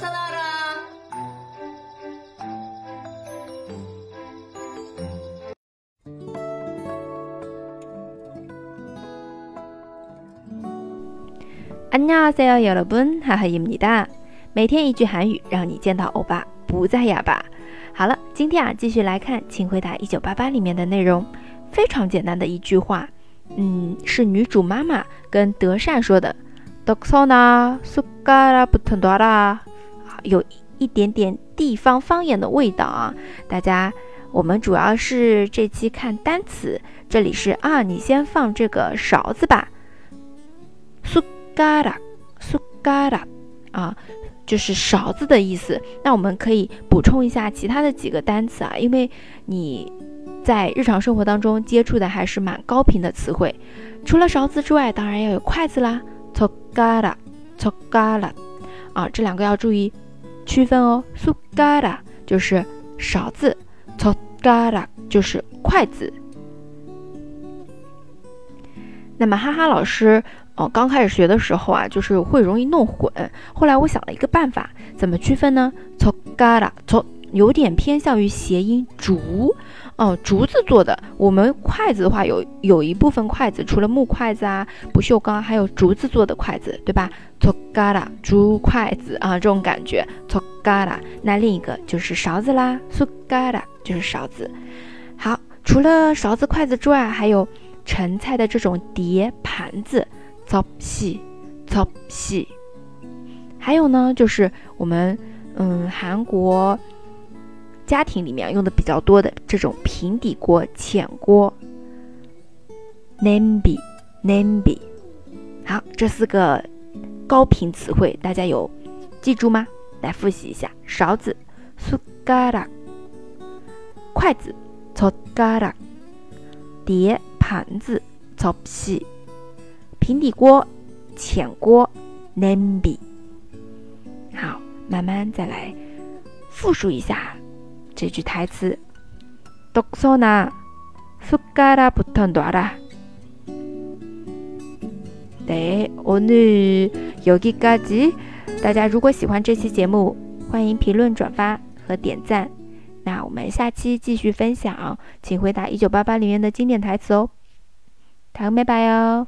나타나라. 안녕하세요, 여러분. 하하입니다. 每天一句韩语，让你见到欧巴不再哑巴。好了，今天啊，继续来看《请回答一九八八》里面的内容。非常简单的一句话，嗯，是女主妈妈跟德善说的。독서나숟가락붙은다 라， 有一点点地方方言的味道啊！大家，我们主要是这期看单词，这里是啊，你先放这个勺子吧，su gara su gara，啊，就是勺子的意思。那我们可以补充一下其他的几个单词啊，因为你在日常生活当中接触的还是蛮高频的词汇。除了勺子之外，当然要有筷子啦，togara togara，啊，这两个要注意。区分哦。s u g a r a 就是勺子 t o g a r a 就是筷子。那么哈哈老师。哦，刚开始学的时候啊，就是会容易弄混。后来我想了一个办法，怎么区分呢？从嘎啦，从有点偏向于谐音竹，哦、竹子做的。我们筷子的话有有一部分筷子，除了木筷子啊、不锈钢，还有竹子做的筷子，对吧？tokara 竹筷子啊，这种感觉 tokara。那另一个就是勺子啦，sugara 就是勺子。好，除了勺子、筷子之外，还有盛菜的这种碟、盘子 t o p s i o p s i 还有呢，就是我们嗯韩国。家庭里面用的比较多的这种平底锅、浅锅。nambi nambi，好，这四个高频词汇大家有记住吗？来复习一下：勺子 s u g a r a 筷子 c o g a r a 碟盘子 c o p s i 平底锅、浅锅 nambi。好，慢慢再来复述一下。这句台词。독서나숟가락붙은다 라。 对，오늘여기까 지。 大家如果喜欢这期节目，欢迎评论、转发和点赞。那我们下期继续分享，请回答一九八八里面的经典台词哦。다음에봐요